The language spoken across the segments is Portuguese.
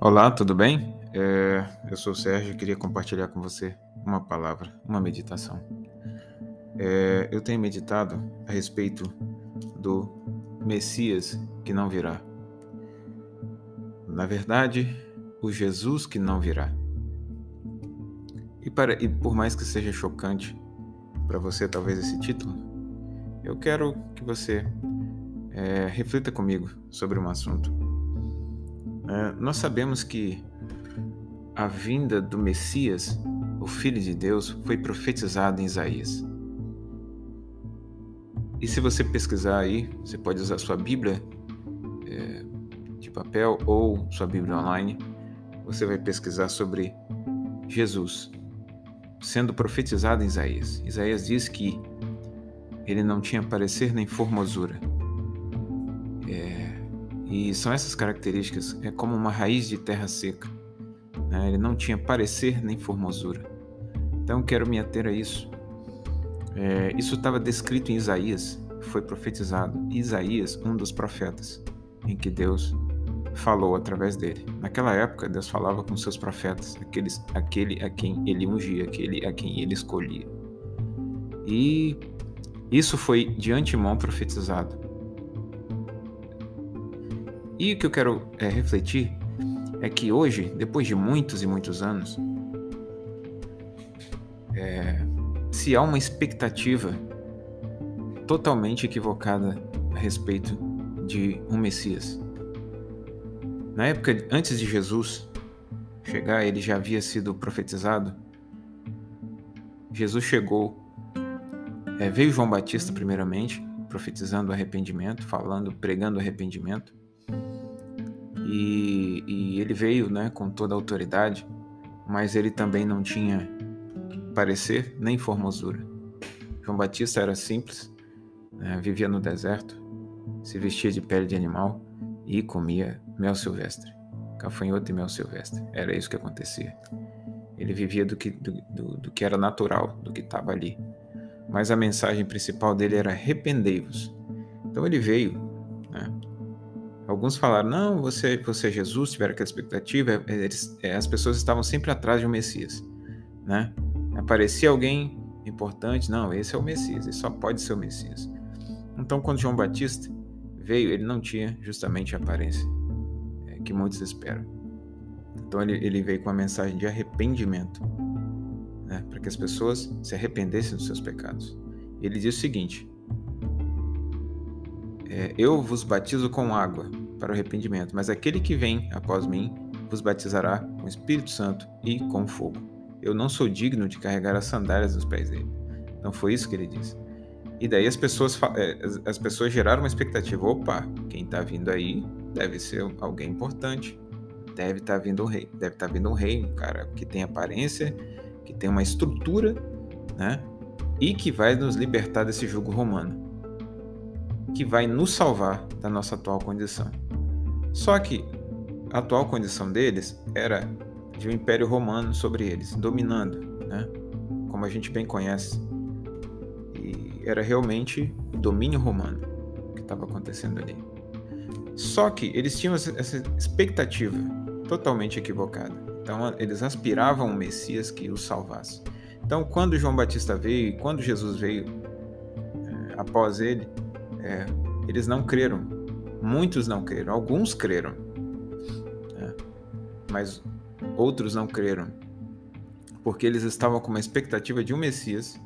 Olá, tudo bem? É, eu sou o Sérgio e queria compartilhar com você uma palavra, uma meditação. É, eu tenho meditado a respeito do Messias que não virá. Na verdade, o Jesus que não virá. E, para, e por mais que seja chocante para você, talvez, esse título, eu quero que você é, reflita comigo sobre um assunto. É, nós sabemos que a vinda do Messias, o Filho de Deus, foi profetizada em Isaías. E se você pesquisar aí, você pode usar sua Bíblia é, de papel ou sua Bíblia online, você vai pesquisar sobre Jesus sendo profetizado em Isaías. Isaías diz que ele não tinha parecer nem formosura. É, e são essas características, é como uma raiz de terra seca. Né? Ele não tinha parecer nem formosura. Então quero me ater a isso. É, isso estava descrito em Isaías, foi profetizado. Isaías, um dos profetas, em que Deus falou através dele. Naquela época, Deus falava com seus profetas, aqueles, aquele a quem ele ungia, aquele a quem ele escolhia. E isso foi de antemão profetizado. E o que eu quero é, refletir é que hoje, depois de muitos e muitos anos, é, se há uma expectativa totalmente equivocada a respeito de um Messias. Na época antes de Jesus chegar, ele já havia sido profetizado. Jesus chegou, é, veio João Batista primeiramente, profetizando arrependimento, falando, pregando arrependimento. E, e ele veio, né, com toda a autoridade, mas ele também não tinha parecer nem formosura. João Batista era simples, né, vivia no deserto, se vestia de pele de animal e comia mel silvestre, cafanhoto e mel silvestre. Era isso que acontecia. Ele vivia do que, do, do, do que era natural, do que estava ali. Mas a mensagem principal dele era arrependei-vos. Então ele veio. Alguns falaram, não, você, você é Jesus, tiveram aquela expectativa. Eles, é, as pessoas estavam sempre atrás de um Messias. Né? aparecia alguém importante, não, esse é o Messias, ele só pode ser o Messias. Então, quando João Batista veio, ele não tinha justamente a aparência é, que muitos esperam. Então, ele, ele veio com a mensagem de arrependimento, né, para que as pessoas se arrependessem dos seus pecados. Ele diz o seguinte: é, Eu vos batizo com água para o arrependimento, mas aquele que vem após mim vos batizará com o Espírito Santo e com fogo. Eu não sou digno de carregar as sandálias dos pés dele. Então foi isso que ele disse. E daí as pessoas, é, as pessoas geraram uma expectativa. Opa, quem está vindo aí deve ser alguém importante. Deve estar tá vindo um rei. Deve estar tá vindo um rei, um cara que tem aparência, que tem uma estrutura, né? E que vai nos libertar desse jugo romano. Que vai nos salvar da nossa atual condição. Só que a atual condição deles era de um império romano sobre eles, dominando, né? como a gente bem conhece. E era realmente o domínio romano que estava acontecendo ali. Só que eles tinham essa expectativa totalmente equivocada. Então eles aspiravam um Messias que os salvasse. Então quando João Batista veio e quando Jesus veio é, após ele, é, eles não creram. Muitos não creram, alguns creram. É, mas Outros não creram, porque eles estavam com uma expectativa de um Messias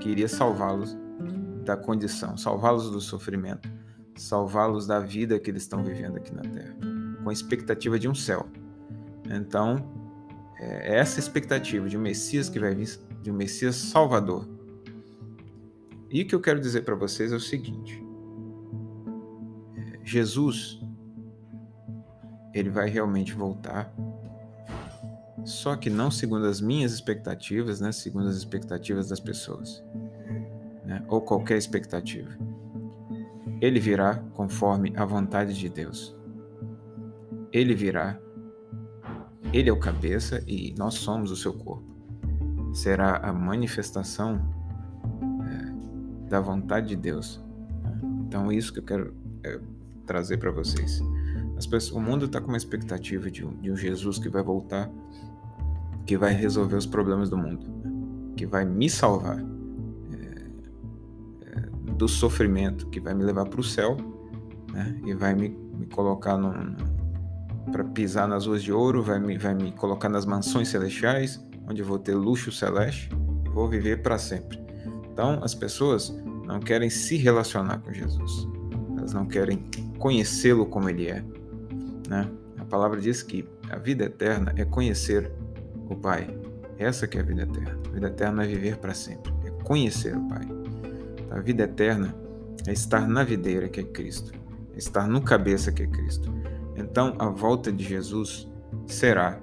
que iria salvá-los da condição, salvá-los do sofrimento, salvá-los da vida que eles estão vivendo aqui na Terra, com a expectativa de um céu. Então, é essa expectativa de um Messias que vai vir, de um Messias salvador. E o que eu quero dizer para vocês é o seguinte: Jesus, ele vai realmente voltar só que não segundo as minhas expectativas, né? segundo as expectativas das pessoas, né? ou qualquer expectativa. Ele virá conforme a vontade de Deus. Ele virá, ele é o cabeça e nós somos o seu corpo. Será a manifestação da vontade de Deus. Então, é isso que eu quero é, trazer para vocês. Pessoas, o mundo está com uma expectativa de um, de um, Jesus que vai voltar, que vai resolver os problemas do mundo, que vai me salvar é, é, do sofrimento, que vai me levar para o céu né? e vai me, me colocar para pisar nas ruas de ouro, vai me, vai me colocar nas mansões celestiais, onde eu vou ter luxo celeste e vou viver para sempre. Então, as pessoas não querem se relacionar com Jesus, elas não querem conhecê-lo como ele é. Né? A palavra diz que a vida eterna é conhecer o Pai. Essa que é a vida eterna. A vida eterna é viver para sempre, é conhecer o Pai. A vida eterna é estar na videira que é Cristo, é estar no cabeça que é Cristo. Então, a volta de Jesus será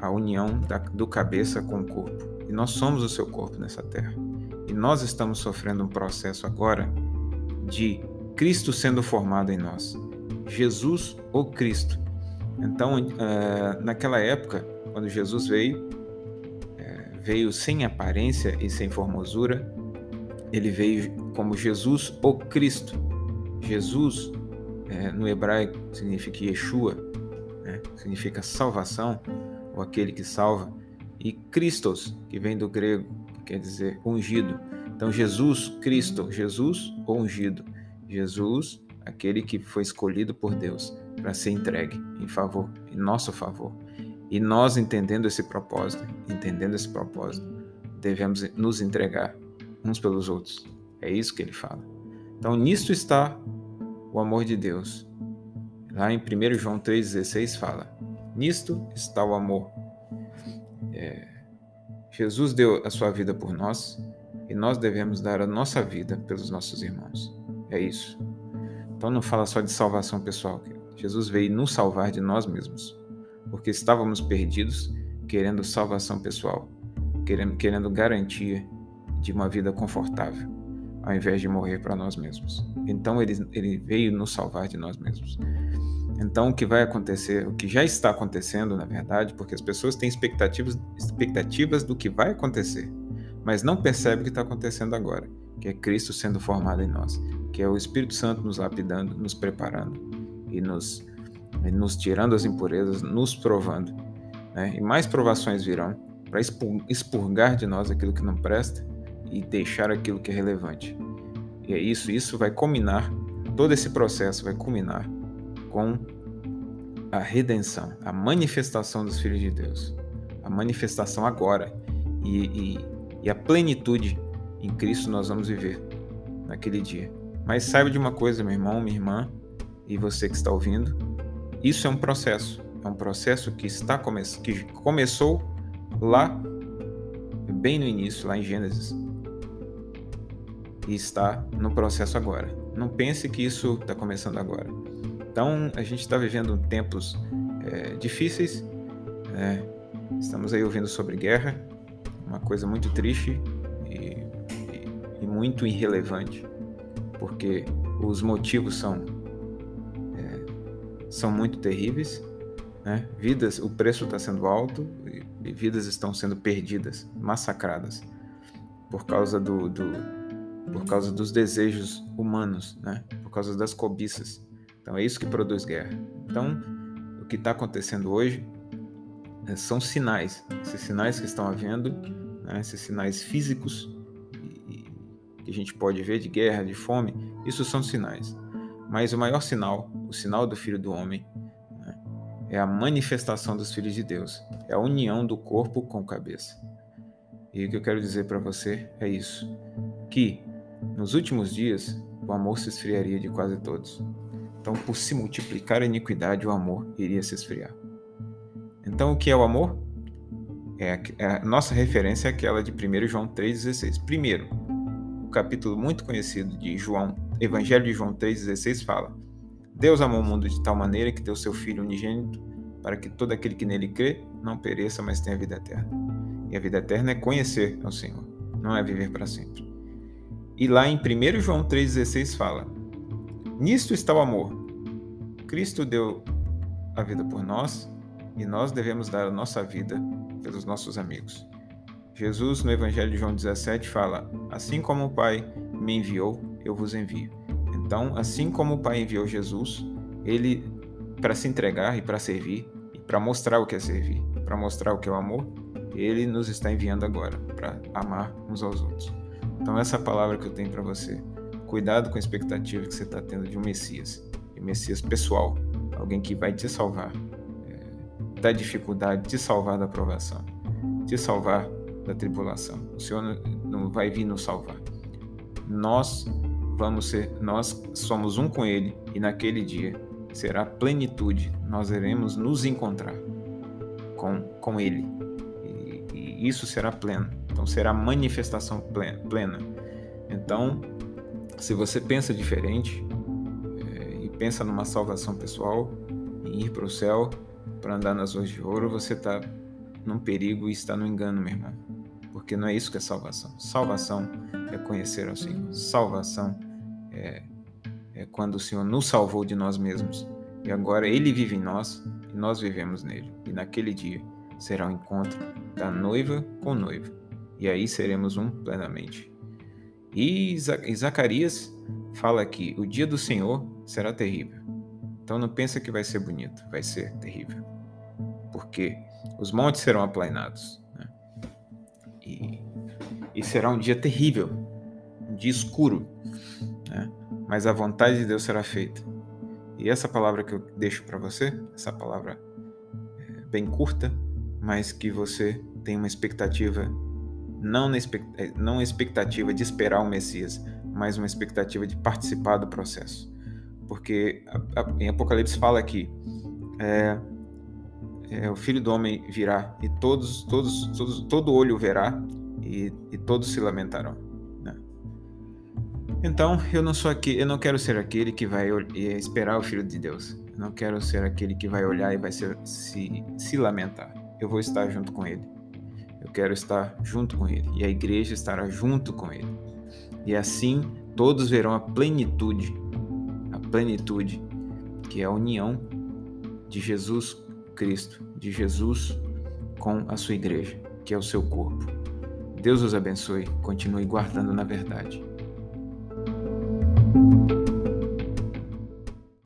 a união da, do cabeça com o corpo. E nós somos o seu corpo nessa terra. E nós estamos sofrendo um processo agora de Cristo sendo formado em nós. Jesus ou Cristo. Então, uh, naquela época, quando Jesus veio, uh, veio sem aparência e sem formosura, ele veio como Jesus ou Cristo. Jesus, uh, no hebraico, significa Yeshua, né? significa salvação, ou aquele que salva, e Christos, que vem do grego, quer dizer ungido. Então, Jesus, Cristo, Jesus ungido. Jesus aquele que foi escolhido por Deus para ser entregue em favor, em nosso favor. E nós entendendo esse propósito, entendendo esse propósito, devemos nos entregar uns pelos outros. É isso que ele fala. Então, nisto está o amor de Deus. Lá em 1 João 3,16 fala: Nisto está o amor. É, Jesus deu a sua vida por nós e nós devemos dar a nossa vida pelos nossos irmãos. É isso. Então não fala só de salvação pessoal. Jesus veio nos salvar de nós mesmos, porque estávamos perdidos, querendo salvação pessoal, querendo, garantia de uma vida confortável, ao invés de morrer para nós mesmos. Então ele, ele veio nos salvar de nós mesmos. Então o que vai acontecer, o que já está acontecendo, na verdade, porque as pessoas têm expectativas, expectativas do que vai acontecer, mas não percebem o que está acontecendo agora, que é Cristo sendo formado em nós que é o Espírito Santo nos lapidando, nos preparando e nos, e nos tirando as impurezas, nos provando. Né? E mais provações virão para expurgar de nós aquilo que não presta e deixar aquilo que é relevante. E é isso, isso vai culminar, todo esse processo vai culminar com a redenção, a manifestação dos filhos de Deus, a manifestação agora e, e, e a plenitude em Cristo nós vamos viver naquele dia. Mas saiba de uma coisa, meu irmão, minha irmã, e você que está ouvindo, isso é um processo. É um processo que está come que começou lá bem no início, lá em Gênesis, e está no processo agora. Não pense que isso está começando agora. Então, a gente está vivendo tempos é, difíceis. É, estamos aí ouvindo sobre guerra, uma coisa muito triste e, e, e muito irrelevante porque os motivos são é, são muito terríveis, né? Vidas, o preço está sendo alto e, vidas estão sendo perdidas, massacradas por causa do, do por causa dos desejos humanos, né? Por causa das cobiças. Então é isso que produz guerra. Então o que está acontecendo hoje é, são sinais, esses sinais que estão havendo, né? esses sinais físicos que a gente pode ver de guerra, de fome, isso são sinais. Mas o maior sinal, o sinal do Filho do Homem, né, é a manifestação dos filhos de Deus, é a união do corpo com a cabeça. E o que eu quero dizer para você é isso: que nos últimos dias o amor se esfriaria de quase todos. Então, por se multiplicar a iniquidade, o amor iria se esfriar. Então, o que é o amor? É é a nossa referência é aquela de 1 João 3,16. Primeiro, capítulo muito conhecido de João, Evangelho de João 3,16 fala: Deus amou o mundo de tal maneira que deu seu Filho unigênito para que todo aquele que nele crê não pereça, mas tenha vida eterna. E a vida eterna é conhecer ao Senhor, não é viver para sempre. E lá em 1 João 3,16 fala: Nisto está o amor. Cristo deu a vida por nós e nós devemos dar a nossa vida pelos nossos amigos. Jesus, no Evangelho de João 17, fala: Assim como o Pai me enviou, eu vos envio. Então, assim como o Pai enviou Jesus, ele para se entregar e para servir e para mostrar o que é servir, para mostrar o que é o amor, ele nos está enviando agora para amar uns aos outros. Então essa é palavra que eu tenho para você. Cuidado com a expectativa que você está tendo de um Messias, Messias pessoal, alguém que vai te salvar é, da dificuldade, te salvar da provação, te salvar da tribulação. O Senhor não vai vir nos salvar. Nós vamos ser, nós somos um com Ele e naquele dia será plenitude. Nós iremos nos encontrar com, com Ele e, e isso será pleno. Então será manifestação plena. Então, se você pensa diferente pensa numa salvação pessoal, em ir para o céu para andar nas ruas de ouro, você está num perigo e está no engano, meu irmão. Porque não é isso que é salvação. Salvação é conhecer ao Senhor. Salvação é, é quando o Senhor nos salvou de nós mesmos. E agora Ele vive em nós e nós vivemos nele. E naquele dia será o encontro da noiva com o noivo. E aí seremos um plenamente. E Zacarias fala que o dia do Senhor será terrível. Então não pensa que vai ser bonito, vai ser terrível. Porque os montes serão aplainados. Né? E, e será um dia terrível, um dia escuro. Né? Mas a vontade de Deus será feita. E essa palavra que eu deixo para você, essa palavra é bem curta, mas que você tem uma expectativa, não, na é, não expectativa de esperar o Messias, mas uma expectativa de participar do processo. Porque a, a, em Apocalipse fala que é, é, o Filho do Homem virá e todos, todos, todos todo olho verá e, e todos se lamentarão. Né? Então, eu não sou aqui, eu não quero ser aquele que vai esperar o Filho de Deus. Eu não quero ser aquele que vai olhar e vai ser, se, se lamentar. Eu vou estar junto com Ele. Eu quero estar junto com Ele e a igreja estará junto com Ele. E assim todos verão a plenitude, a plenitude que é a união de Jesus Cristo, de Jesus com a sua igreja, que é o seu corpo. Deus os abençoe, continue guardando na verdade.